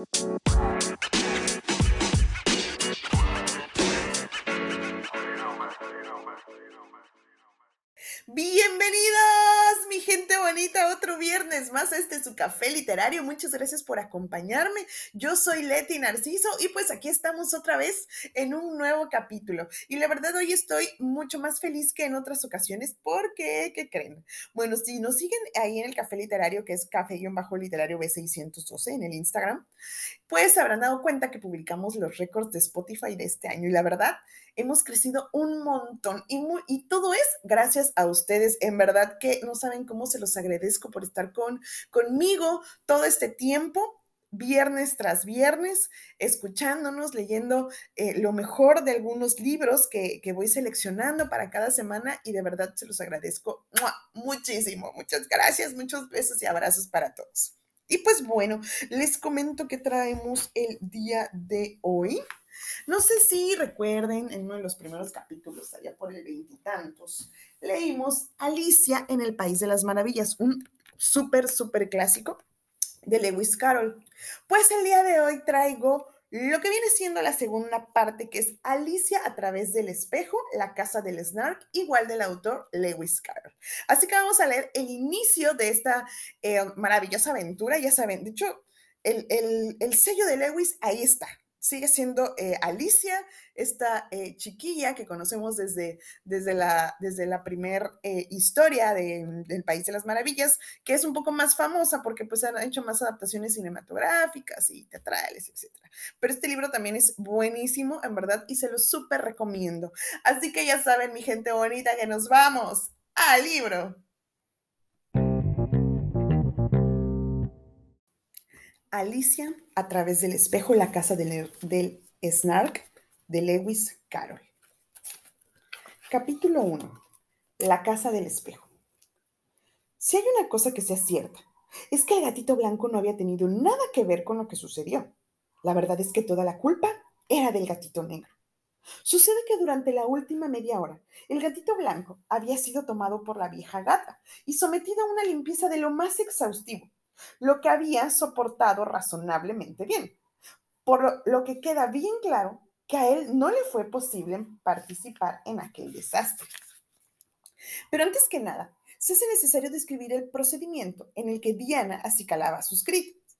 Música viernes más este su café literario. Muchas gracias por acompañarme. Yo soy Leti Narciso y pues aquí estamos otra vez en un nuevo capítulo. Y la verdad hoy estoy mucho más feliz que en otras ocasiones porque, ¿qué creen? Bueno, si nos siguen ahí en el café literario, que es café-literario B612 en el Instagram, pues habrán dado cuenta que publicamos los récords de Spotify de este año. Y la verdad, hemos crecido un montón y, todo es gracias a ustedes. En verdad que no saben cómo se los agradezco por estar con, conmigo todo este tiempo viernes tras viernes, escuchándonos, leyendo eh, lo mejor de algunos libros que, que, voy seleccionando para cada semana y de verdad se los agradezco muchísimo. Muchas gracias, muchos besos y abrazos para todos. Y pues bueno, les comento que traemos el día de hoy. No sé si recuerden, en uno de los primeros capítulos, allá por el veintitantos, leímos Alicia en el País de las Maravillas, un súper, súper clásico de Lewis Carroll. Pues el día de hoy traigo lo que viene siendo la segunda parte, que es Alicia a través del espejo, la casa del Snark, igual del autor Lewis Carroll. Así que vamos a leer el inicio de esta eh, maravillosa aventura. Ya saben, de hecho, el, el sello de Lewis ahí está sigue siendo eh, Alicia, esta eh, chiquilla que conocemos desde, desde la, desde la primer eh, historia del País de las Maravillas, que es un poco más famosa porque pues han hecho más adaptaciones cinematográficas y teatrales, etc. Pero este libro también es buenísimo, en verdad, y se lo súper recomiendo. Así que ya saben, mi gente bonita, que nos vamos al libro. Alicia a través del espejo, la casa del, Snark de Lewis Carroll. Capítulo 1. La casa del espejo. Si hay una cosa que sea cierta, es que el gatito blanco no había tenido nada que ver con lo que sucedió. La verdad es que toda la culpa era del gatito negro. Sucede que durante la última media hora, el gatito blanco había sido tomado por la vieja gata y sometido a una limpieza de lo más exhaustivo lo que había soportado razonablemente bien, por lo que queda bien claro que a él no le fue posible participar en aquel desastre. Pero antes que nada, se hace necesario describir el procedimiento en el que Diana acicalaba sus críticos.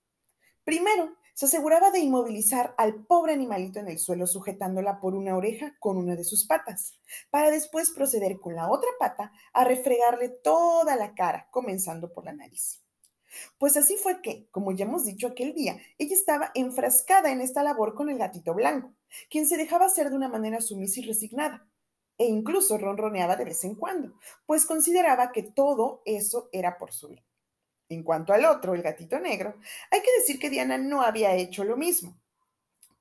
Primero, se aseguraba de inmovilizar al pobre animalito en el suelo sujetándola por una oreja con una de sus patas, para después proceder con la otra pata a refregarle toda la cara, comenzando por la nariz. Pues así fue que, como ya hemos dicho aquel día, ella estaba enfrascada en esta labor con el gatito blanco, quien se dejaba hacer de una manera sumisa y resignada, e incluso ronroneaba de vez en cuando, pues consideraba que todo eso era por su bien. En cuanto al otro, el gatito negro, hay que decir que Diana no había hecho lo mismo,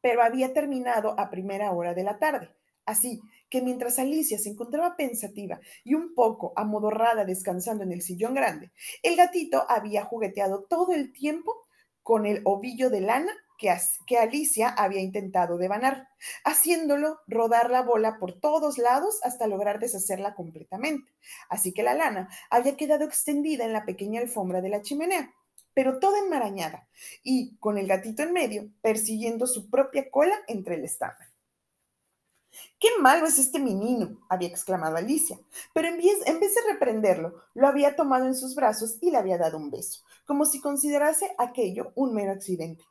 pero había terminado a primera hora de la tarde, Así que mientras Alicia se encontraba pensativa y un poco amodorrada descansando en el sillón grande, el gatito había jugueteado todo el tiempo con el ovillo de lana que, Alicia había intentado devanar, haciéndolo rodar la bola por todos lados hasta lograr deshacerla completamente. Así que la lana había quedado extendida en la pequeña alfombra de la chimenea, pero toda enmarañada, y con el gatito en medio, persiguiendo su propia cola entre el establo. ¡Qué malo es este menino! había exclamado Alicia, pero en vez, en vez, de reprenderlo, lo había tomado en sus brazos y le había dado un beso, como si considerase aquello un mero accidente.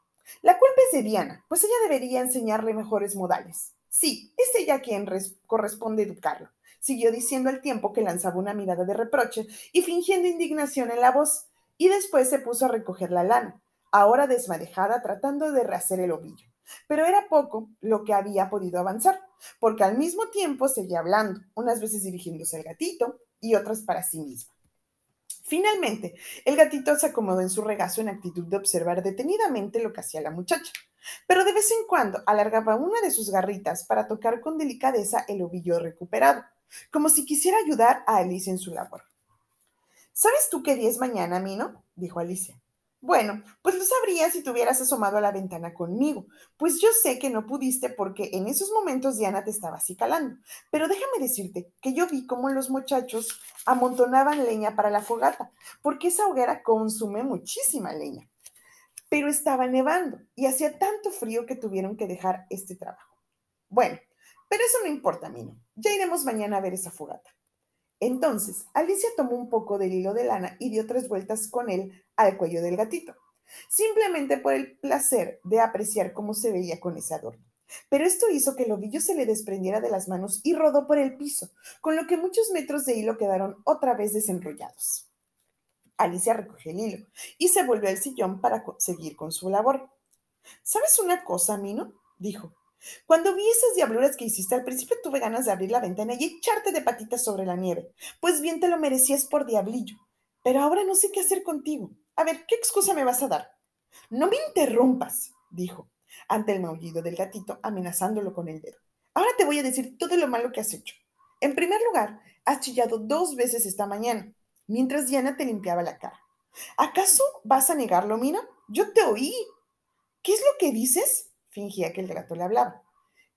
La culpa es de Diana, pues ella debería enseñarle mejores modales. Sí, es ella quien corresponde educarlo, siguió diciendo al tiempo que lanzaba una mirada de reproche y fingiendo indignación en la voz, y después se puso a recoger la lana, ahora desmadejada tratando de rehacer el ovillo. Pero era poco lo que había podido avanzar, porque al mismo tiempo seguía hablando, unas veces dirigiéndose al gatito y otras para sí misma. Finalmente, el gatito se acomodó en su regazo en actitud de observar detenidamente lo que hacía la muchacha, pero de vez en cuando alargaba una de sus garritas para tocar con delicadeza el ovillo recuperado, como si quisiera ayudar a Alicia en su labor. ¿Sabes tú qué día es mañana, Mino? dijo Alicia. Bueno, pues lo sabrías si te hubieras asomado a la ventana conmigo, pues yo sé que no pudiste porque en esos momentos Diana te estaba así calando. Pero déjame decirte que yo vi cómo los muchachos amontonaban leña para la fogata, porque esa hoguera consume muchísima leña. pero estaba nevando y hacía tanto frío que tuvieron que dejar este trabajo. Bueno, pero eso no importa, Mino. Ya iremos mañana a ver esa fogata. Entonces, Alicia tomó un poco del hilo de lana y dio tres vueltas con él al cuello del gatito, simplemente por el placer de apreciar cómo se veía con ese adorno. Pero esto hizo que el ovillo se le desprendiera de las manos y rodó por el piso, con lo que muchos metros de hilo quedaron otra vez desenrollados. Alicia recogió el hilo y se volvió al sillón para seguir con su labor. ¿Sabes una cosa, Mino? dijo. Cuando vi esas diabluras que hiciste al principio tuve ganas de abrir la ventana y echarte de patitas sobre la nieve. Pues bien te lo merecías por diablillo. Pero ahora no sé qué hacer contigo. A ver, ¿qué excusa me vas a dar? No me interrumpas, dijo, ante el maullido del gatito, amenazándolo con el dedo. Ahora te voy a decir todo lo malo que has hecho. En primer lugar, has chillado dos veces esta mañana, mientras Diana te limpiaba la cara. ¿Acaso vas a negarlo, Mina? Yo te oí. ¿Qué es lo que dices? Fingía que el gato le hablaba.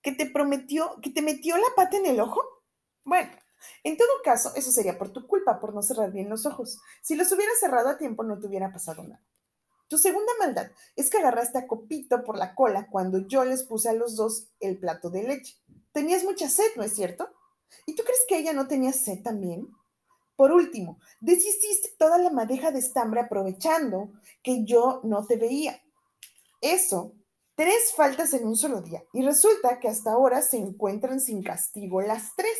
¿Que te prometió, que te metió la pata en el ojo? Bueno, en todo caso, eso sería por tu culpa, por no cerrar bien los ojos. Si los hubieras cerrado a tiempo, no te hubiera pasado nada. Tu segunda maldad es que agarraste a Copito por la cola cuando yo les puse a los dos el plato de leche. Tenías mucha sed, ¿no es cierto? ¿Y tú crees que ella no tenía sed también? Por último, deshiciste toda la madeja de estambre aprovechando que yo no te veía. Eso Tres faltas en un solo día y resulta que hasta ahora se encuentran sin castigo las tres.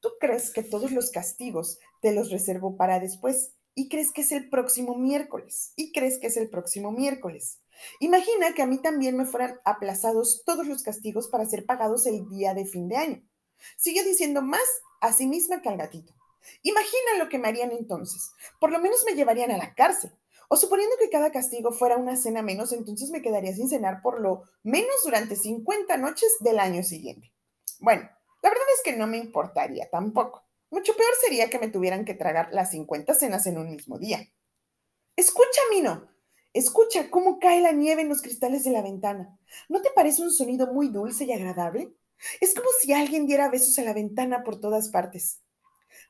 Tú crees que todos los castigos te los reservo para después y crees que es el próximo miércoles y crees que es el próximo miércoles. Imagina que a mí también me fueran aplazados todos los castigos para ser pagados el día de fin de año. Sigue diciendo más a sí misma que al gatito. Imagina lo que me harían entonces. Por lo menos me llevarían a la cárcel o suponiendo que cada castigo fuera una cena menos, entonces me quedaría sin cenar por lo menos durante 50 noches del año siguiente. Bueno, la verdad es que no me importaría tampoco. Mucho peor sería que me tuvieran que tragar las 50 cenas en un mismo día. Escucha, Mino. Escucha cómo cae la nieve en los cristales de la ventana. ¿No te parece un sonido muy dulce y agradable? Es como si alguien diera besos a la ventana por todas partes.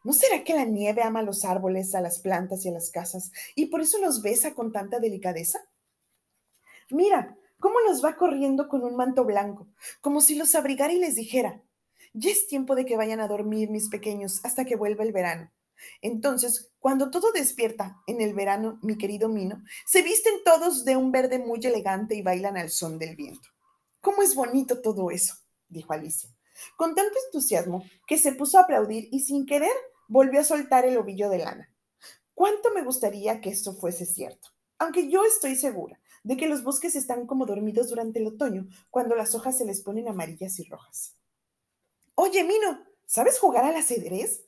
¿No será que la nieve ama a los árboles, a las plantas y a las casas y por eso los besa con tanta delicadeza? Mira, cómo los va corriendo con un manto blanco, como si los abrigara y les dijera, ya es tiempo de que vayan a dormir mis pequeños hasta que vuelva el verano. Entonces, cuando todo despierta en el verano, mi querido Mino, se visten todos de un verde muy elegante y bailan al son del viento. ¿Cómo es bonito todo eso? dijo Alicia, con tanto entusiasmo que se puso a aplaudir y sin querer volvió a soltar el ovillo de lana. ¿Cuánto me gustaría que esto fuese cierto? Aunque yo estoy segura de que los bosques están como dormidos durante el otoño, cuando las hojas se les ponen amarillas y rojas. Oye, Mino, ¿sabes jugar al ajedrez?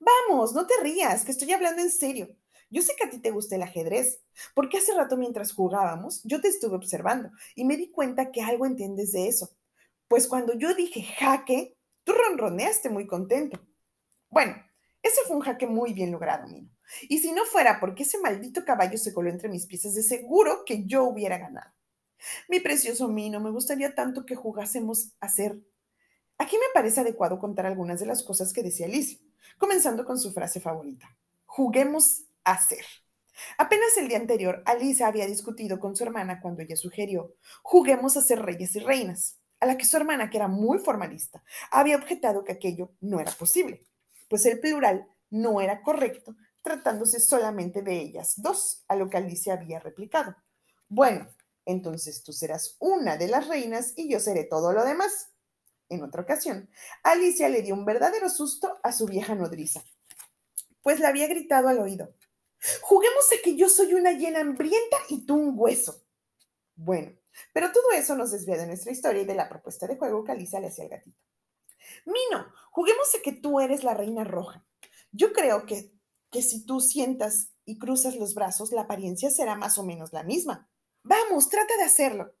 Vamos, no te rías, que estoy hablando en serio. Yo sé que a ti te gusta el ajedrez, porque hace rato mientras jugábamos, yo te estuve observando y me di cuenta que algo entiendes de eso. Pues cuando yo dije jaque, tú ronroneaste muy contento. Bueno, ese fue un jaque muy bien logrado, Mino. Y si no fuera porque ese maldito caballo se coló entre mis piezas, de seguro que yo hubiera ganado. Mi precioso Mino, me gustaría tanto que jugásemos a ser. Aquí me parece adecuado contar algunas de las cosas que decía Alicia, comenzando con su frase favorita. Juguemos a ser. Apenas el día anterior, Alicia había discutido con su hermana cuando ella sugirió, juguemos a ser reyes y reinas, a la que su hermana, que era muy formalista, había objetado que aquello no era posible pues el plural no era correcto, tratándose solamente de ellas dos, a lo que Alicia había replicado. Bueno, entonces tú serás una de las reinas y yo seré todo lo demás. En otra ocasión, Alicia le dio un verdadero susto a su vieja nodriza, pues le había gritado al oído, juguemos a que yo soy una hiena hambrienta y tú un hueso. Bueno, pero todo eso nos desvía de nuestra historia y de la propuesta de juego que Alicia le hacía al gatito. Mino, juguemos a que tú eres la reina roja. Yo creo que, que si tú sientas y cruzas los brazos, la apariencia será más o menos la misma. Vamos, trata de hacerlo.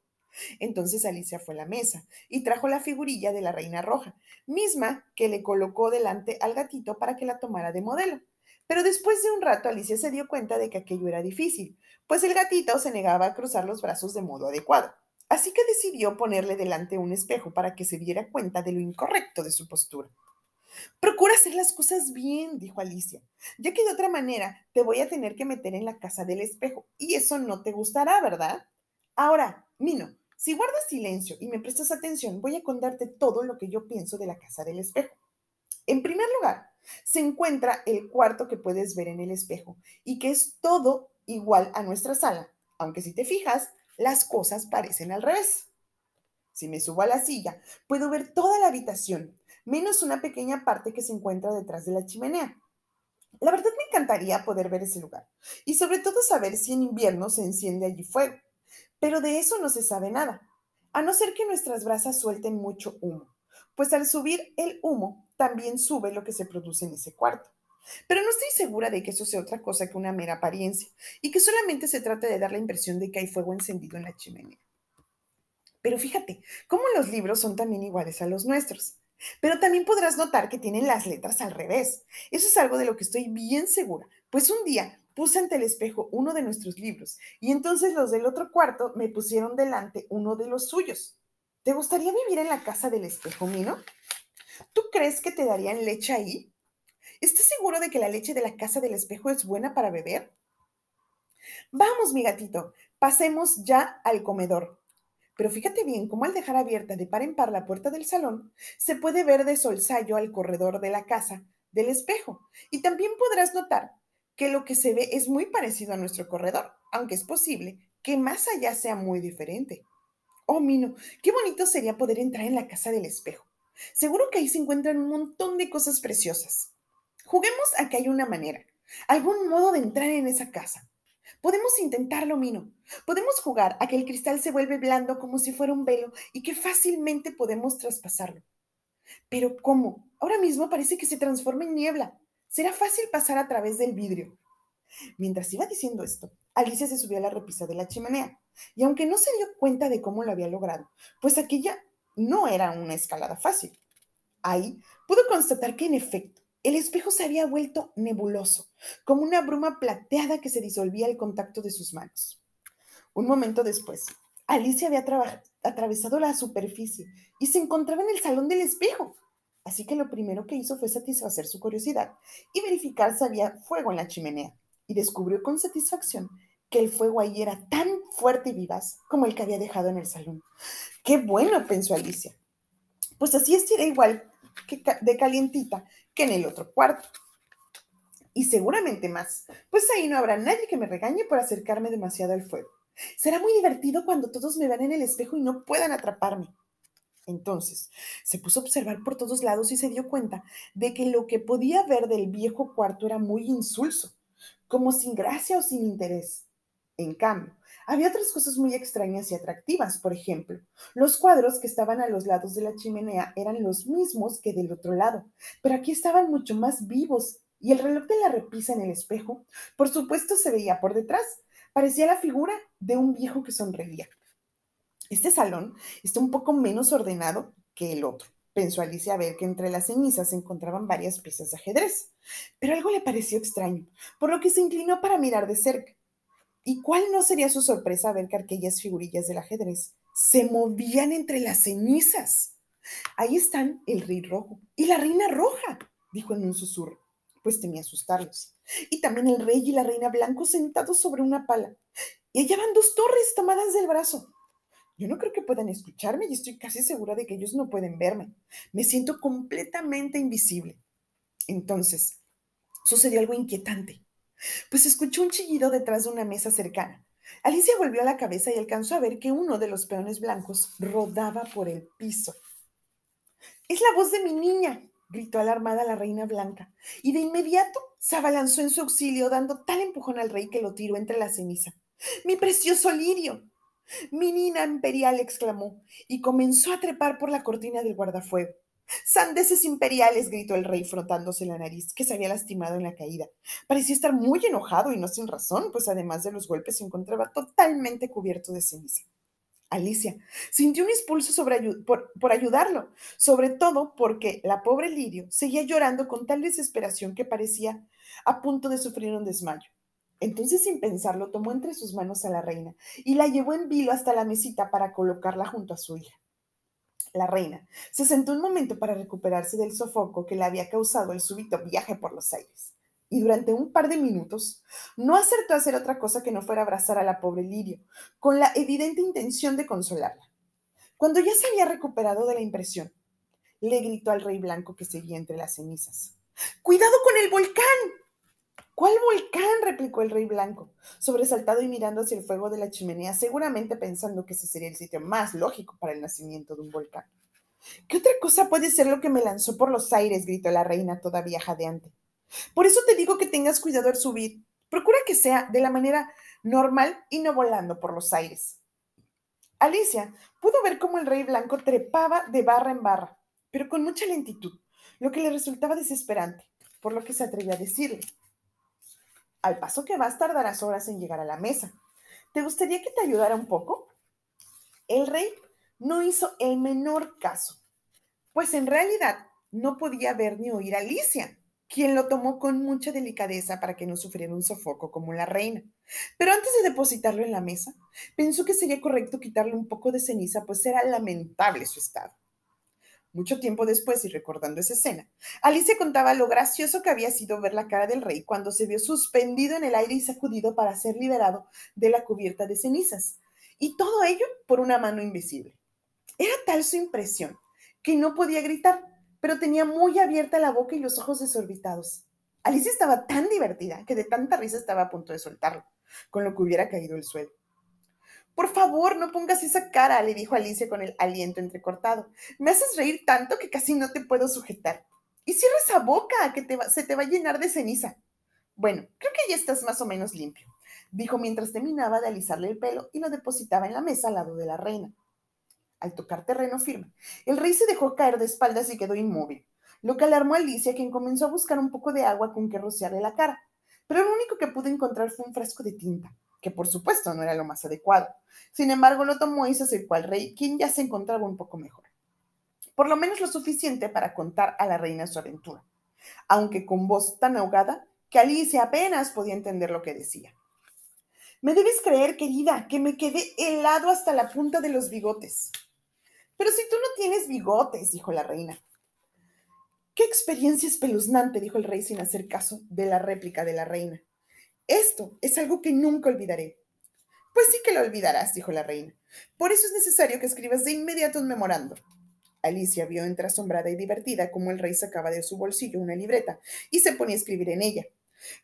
Entonces Alicia fue a la mesa y trajo la figurilla de la reina roja, misma que le colocó delante al gatito para que la tomara de modelo. Pero después de un rato Alicia se dio cuenta de que aquello era difícil, pues el gatito se negaba a cruzar los brazos de modo adecuado. Así que decidió ponerle delante un espejo para que se diera cuenta de lo incorrecto de su postura. Procura hacer las cosas bien, dijo Alicia, ya que de otra manera te voy a tener que meter en la casa del espejo y eso no te gustará, ¿verdad? Ahora, Mino, si guardas silencio y me prestas atención, voy a contarte todo lo que yo pienso de la casa del espejo. En primer lugar, se encuentra el cuarto que puedes ver en el espejo y que es todo igual a nuestra sala, aunque si te fijas, las cosas parecen al revés. Si me subo a la silla, puedo ver toda la habitación, menos una pequeña parte que se encuentra detrás de la chimenea. La verdad me encantaría poder ver ese lugar y sobre todo saber si en invierno se enciende allí fuego, pero de eso no se sabe nada, a no ser que nuestras brasas suelten mucho humo, pues al subir el humo también sube lo que se produce en ese cuarto. Pero no estoy segura de que eso sea otra cosa que una mera apariencia y que solamente se trate de dar la impresión de que hay fuego encendido en la chimenea. Pero fíjate, cómo los libros son también iguales a los nuestros. Pero también podrás notar que tienen las letras al revés. Eso es algo de lo que estoy bien segura, pues un día puse ante el espejo uno de nuestros libros y entonces los del otro cuarto me pusieron delante uno de los suyos. ¿Te gustaría vivir en la casa del espejo, Mino? ¿Tú crees que te darían leche ahí? ¿Estás seguro de que la leche de la casa del espejo es buena para beber? Vamos, mi gatito, pasemos ya al comedor. Pero fíjate bien cómo al dejar abierta de par en par la puerta del salón, se puede ver de solsayo al corredor de la casa del espejo. Y también podrás notar que lo que se ve es muy parecido a nuestro corredor, aunque es posible que más allá sea muy diferente. Oh, Mino, qué bonito sería poder entrar en la casa del espejo. Seguro que ahí se encuentran un montón de cosas preciosas. Juguemos a que hay una manera, algún modo de entrar en esa casa. Podemos intentarlo, Mino. Podemos jugar a que el cristal se vuelve blando como si fuera un velo y que fácilmente podemos traspasarlo. Pero ¿cómo? Ahora mismo parece que se transforma en niebla. Será fácil pasar a través del vidrio. Mientras iba diciendo esto, Alicia se subió a la repisa de la chimenea, y aunque no se dio cuenta de cómo lo había logrado, pues aquella no era una escalada fácil. Ahí pudo constatar que en efecto el espejo se había vuelto nebuloso, como una bruma plateada que se disolvía al contacto de sus manos. Un momento después, Alicia había atravesado la superficie y se encontraba en el salón del espejo. Así que lo primero que hizo fue satisfacer su curiosidad y verificar si había fuego en la chimenea. Y descubrió con satisfacción que el fuego ahí era tan fuerte y vivaz como el que había dejado en el salón. ¡Qué bueno! pensó Alicia. Pues así estiré igual de calientita que en el otro cuarto. Y seguramente más, pues ahí no habrá nadie que me regañe por acercarme demasiado al fuego. Será muy divertido cuando todos me vean en el espejo y no puedan atraparme. Entonces, se puso a observar por todos lados y se dio cuenta de que lo que podía ver del viejo cuarto era muy insulso, como sin gracia o sin interés. En cambio, había otras cosas muy extrañas y atractivas. Por ejemplo, los cuadros que estaban a los lados de la chimenea eran los mismos que del otro lado, pero aquí estaban mucho más vivos y el reloj de la repisa en el espejo, por supuesto, se veía por detrás. Parecía la figura de un viejo que sonreía. Este salón está un poco menos ordenado que el otro. Pensó Alicia a ver que entre las cenizas se encontraban varias piezas de ajedrez, pero algo le pareció extraño, por lo que se inclinó para mirar de cerca. ¿Y cuál no sería su sorpresa ver que aquellas figurillas del ajedrez se movían entre las cenizas? Ahí están el rey rojo y la reina roja, dijo en un susurro, pues temía asustarlos. Y también el rey y la reina blanco sentados sobre una pala. Y allá van dos torres tomadas del brazo. Yo no creo que puedan escucharme y estoy casi segura de que ellos no pueden verme. Me siento completamente invisible. Entonces, sucedió algo inquietante pues escuchó un chillido detrás de una mesa cercana. Alicia volvió la cabeza y alcanzó a ver que uno de los peones blancos rodaba por el piso. Es la voz de mi niña, gritó alarmada la reina blanca, y de inmediato se abalanzó en su auxilio, dando tal empujón al rey que lo tiró entre la ceniza. ¡Mi precioso lirio! Mi niña imperial, exclamó, y comenzó a trepar por la cortina del guardafuego. Sandeces imperiales, gritó el rey frotándose la nariz, que se había lastimado en la caída. Parecía estar muy enojado y no sin razón, pues además de los golpes se encontraba totalmente cubierto de ceniza. Alicia sintió un impulso por, por, ayudarlo, sobre todo porque la pobre Lirio seguía llorando con tal desesperación que parecía a punto de sufrir un desmayo. Entonces, sin pensarlo, tomó entre sus manos a la reina y la llevó en vilo hasta la mesita para colocarla junto a su hija. La reina se sentó un momento para recuperarse del sofoco que le había causado el súbito viaje por los aires, y durante un par de minutos no acertó a hacer otra cosa que no fuera abrazar a la pobre Lirio, con la evidente intención de consolarla. Cuando ya se había recuperado de la impresión, le gritó al rey blanco que seguía entre las cenizas. ¡Cuidado con el volcán! ¿Cuál volcán? replicó el rey blanco, sobresaltado y mirando hacia el fuego de la chimenea, seguramente pensando que ese sería el sitio más lógico para el nacimiento de un volcán. ¿Qué otra cosa puede ser lo que me lanzó por los aires? gritó la reina todavía jadeante. Por eso te digo que tengas cuidado al subir. Procura que sea de la manera normal y no volando por los aires. Alicia pudo ver cómo el rey blanco trepaba de barra en barra, pero con mucha lentitud, lo que le resultaba desesperante, por lo que se atrevió a decirle. Al paso que vas tardarás horas en llegar a la mesa. ¿Te gustaría que te ayudara un poco? El rey no hizo el menor caso, pues en realidad no podía ver ni oír a Alicia, quien lo tomó con mucha delicadeza para que no sufriera un sofoco como la reina. Pero antes de depositarlo en la mesa, pensó que sería correcto quitarle un poco de ceniza, pues era lamentable su estado. Mucho tiempo después, y recordando esa escena, Alicia contaba lo gracioso que había sido ver la cara del rey cuando se vio suspendido en el aire y sacudido para ser liberado de la cubierta de cenizas. Y todo ello por una mano invisible. Era tal su impresión que no podía gritar, pero tenía muy abierta la boca y los ojos desorbitados. Alicia estaba tan divertida que de tanta risa estaba a punto de soltarlo, con lo que hubiera caído el suelo. Por favor, no pongas esa cara, le dijo Alicia con el aliento entrecortado. Me haces reír tanto que casi no te puedo sujetar. Y cierra esa boca, que se te va a llenar de ceniza. Bueno, creo que ya estás más o menos limpio, dijo mientras terminaba de alisarle el pelo y lo depositaba en la mesa al lado de la reina. Al tocar terreno firme, el rey se dejó caer de espaldas y quedó inmóvil, lo que alarmó a Alicia, quien comenzó a buscar un poco de agua con que rociarle la cara. Pero lo único que pudo encontrar fue un frasco de tinta que por supuesto no era lo más adecuado. Sin embargo, lo tomó y se acercó al rey, quien ya se encontraba un poco mejor. Por lo menos lo suficiente para contar a la reina su aventura, aunque con voz tan ahogada que Alicia apenas podía entender lo que decía. Me debes creer, querida, que me quedé helado hasta la punta de los bigotes. Pero si tú no tienes bigotes, dijo la reina. Qué experiencia espeluznante, dijo el rey sin hacer caso de la réplica de la reina. Esto es algo que nunca olvidaré. Pues sí que lo olvidarás, dijo la reina. Por eso es necesario que escribas de inmediato un memorando. Alicia vio entre asombrada y divertida cómo el rey sacaba de su bolsillo una libreta y se ponía a escribir en ella.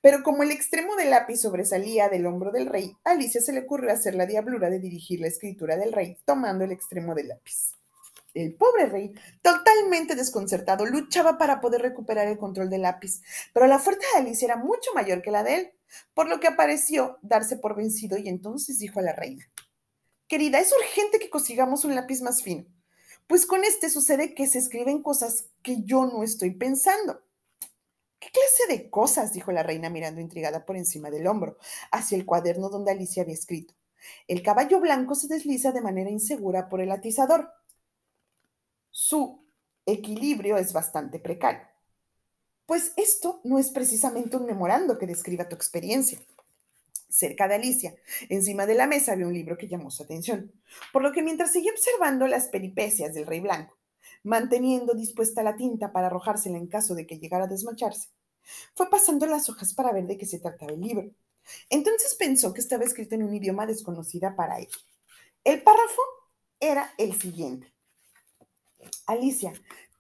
Pero como el extremo del lápiz sobresalía del hombro del rey, Alicia se le ocurrió hacer la diablura de dirigir la escritura del rey tomando el extremo del lápiz. El pobre rey, totalmente desconcertado, luchaba para poder recuperar el control del lápiz, pero la fuerza de Alicia era mucho mayor que la de él, por lo que apareció darse por vencido y entonces dijo a la reina, Querida, es urgente que consigamos un lápiz más fino, pues con este sucede que se escriben cosas que yo no estoy pensando. ¿Qué clase de cosas? dijo la reina mirando intrigada por encima del hombro, hacia el cuaderno donde Alicia había escrito. El caballo blanco se desliza de manera insegura por el atizador su equilibrio es bastante precario. Pues esto no es precisamente un memorando que describa tu experiencia. Cerca de Alicia, encima de la mesa, había un libro que llamó su atención, por lo que mientras seguía observando las peripecias del rey blanco, manteniendo dispuesta la tinta para arrojársela en caso de que llegara a desmacharse, fue pasando las hojas para ver de qué se trataba el libro. Entonces pensó que estaba escrito en un idioma desconocida para él. El párrafo era el siguiente. Alicia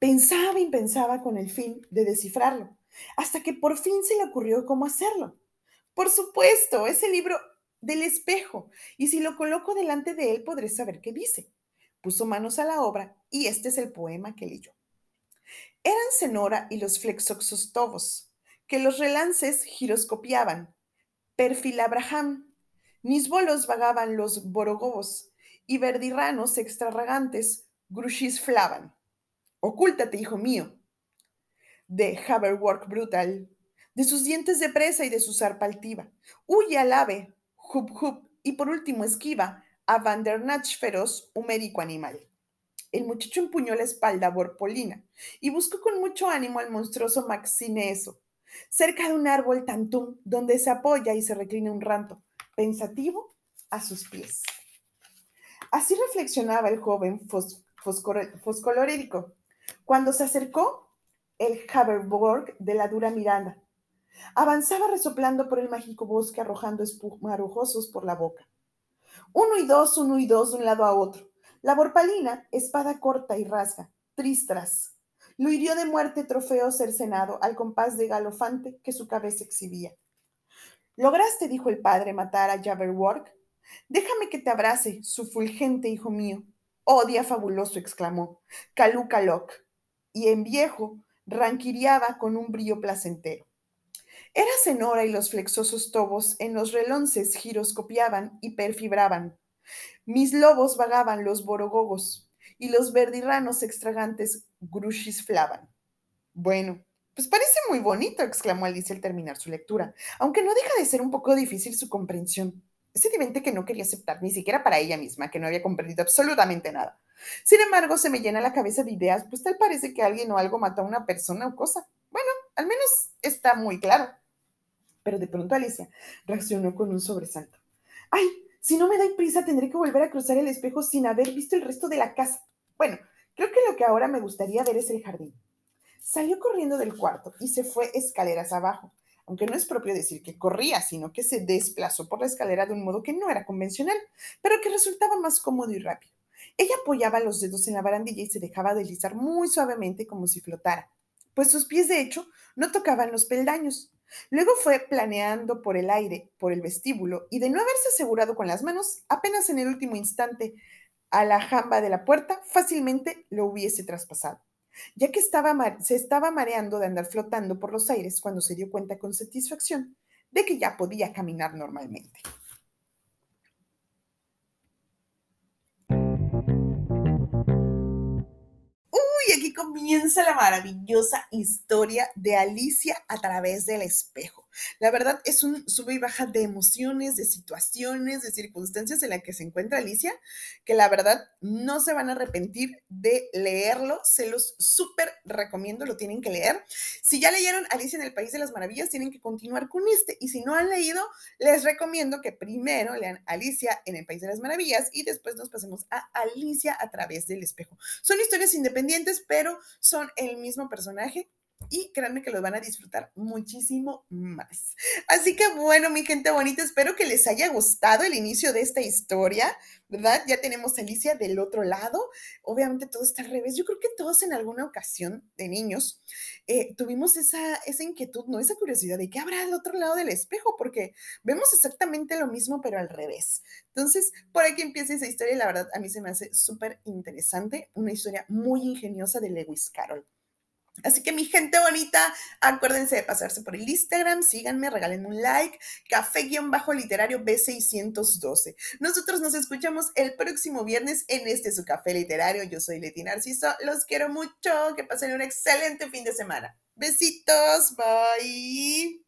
pensaba y pensaba con el fin de descifrarlo, hasta que por fin se le ocurrió cómo hacerlo. Por supuesto, es el libro del espejo, y si lo coloco delante de él podré saber qué dice. Puso manos a la obra y este es el poema que leyó. Eran Cenora y los flexoxostobos, que los relances giroscopiaban. Perfil Abraham, mis bolos vagaban los borogobos, y verdirranos extravagantes grushis flavan. Ocúltate, hijo mío, de Haberwork brutal, de sus dientes de presa y de su zarpa altiva. Huye al ave, hub hub, y por último esquiva a Vandernach feroz, humérico animal. El muchacho empuñó la espalda borpolina y buscó con mucho ánimo al monstruoso Maxineso, cerca de un árbol tantum donde se apoya y se reclina un ranto, pensativo, a sus pies. Así reflexionaba el joven foscolorídico. Cuando se acercó, el Haberborg de la dura Miranda avanzaba resoplando por el mágico bosque, arrojando espumarojosos por la boca. Uno y dos, uno y dos, de un lado a otro. La borpalina, espada corta y rasga, tristras, lo hirió de muerte trofeo cercenado al compás de galofante que su cabeza exhibía. ¿Lograste, dijo el padre, matar a Jabberwock? Déjame que te abrace, su fulgente hijo mío. Oh, día fabuloso, exclamó. Caluca Loc. Y en viejo, ranquiriaba con un brillo placentero. Era cenora y los flexosos tobos en los relonces giroscopiaban y perfibraban. Mis lobos vagaban los borogogos y los verdirranos extragantes gruchisflaban. Bueno, pues parece muy bonito, exclamó Alicia al terminar su lectura, aunque no deja de ser un poco difícil su comprensión. Es que no quería aceptar ni siquiera para ella misma, que no había comprendido absolutamente nada. Sin embargo, se me llena la cabeza de ideas, pues tal parece que alguien o algo mató a una persona o cosa. Bueno, al menos está muy claro. Pero de pronto Alicia reaccionó con un sobresalto. ¡Ay! Si no me da prisa, tendré que volver a cruzar el espejo sin haber visto el resto de la casa. Bueno, creo que lo que ahora me gustaría ver es el jardín. Salió corriendo del cuarto y se fue escaleras abajo, aunque no es propio decir que corría, sino que se desplazó por la escalera de un modo que no era convencional, pero que resultaba más cómodo y rápido. Ella apoyaba los dedos en la barandilla y se dejaba deslizar muy suavemente como si flotara, pues sus pies de hecho no tocaban los peldaños. Luego fue planeando por el aire, por el vestíbulo, y de no haberse asegurado con las manos, apenas en el último instante, a la jamba de la puerta, fácilmente lo hubiese traspasado, ya que estaba, se estaba mareando de andar flotando por los aires cuando se dio cuenta con satisfacción de que ya podía caminar normalmente. y aquí comienza la maravillosa historia de Alicia a través del espejo. La verdad es un sube y baja de emociones, de situaciones, de circunstancias en las que se encuentra Alicia, que la verdad no se van a arrepentir de leerlo. Se los súper recomiendo, lo tienen que leer. Si ya leyeron Alicia en el País de las Maravillas, tienen que continuar con este. Y si no han leído, les recomiendo que primero lean Alicia en el País de las Maravillas y después nos pasemos a Alicia a través del espejo. Son historias independientes, pero son el mismo personaje y créanme que los van a disfrutar muchísimo más. Así que bueno, mi gente bonita, espero que les haya gustado el inicio de esta historia, ¿verdad? Ya tenemos a Alicia del otro lado. Obviamente todo está al revés. Yo creo que todos en alguna ocasión de niños eh, tuvimos esa, esa inquietud, ¿no? Esa curiosidad de qué habrá al otro lado del espejo, porque vemos exactamente lo mismo, pero al revés. Entonces, por aquí empieza esa historia y la verdad a mí se me hace súper interesante, una historia muy ingeniosa de Lewis Carroll. Así que mi gente bonita, acuérdense de pasarse por el Instagram, síganme, regalen un like, café-literario B612. Nosotros nos escuchamos el próximo viernes en este su café literario. Yo soy Leti Narciso, los quiero mucho, que pasen un excelente fin de semana. Besitos, bye.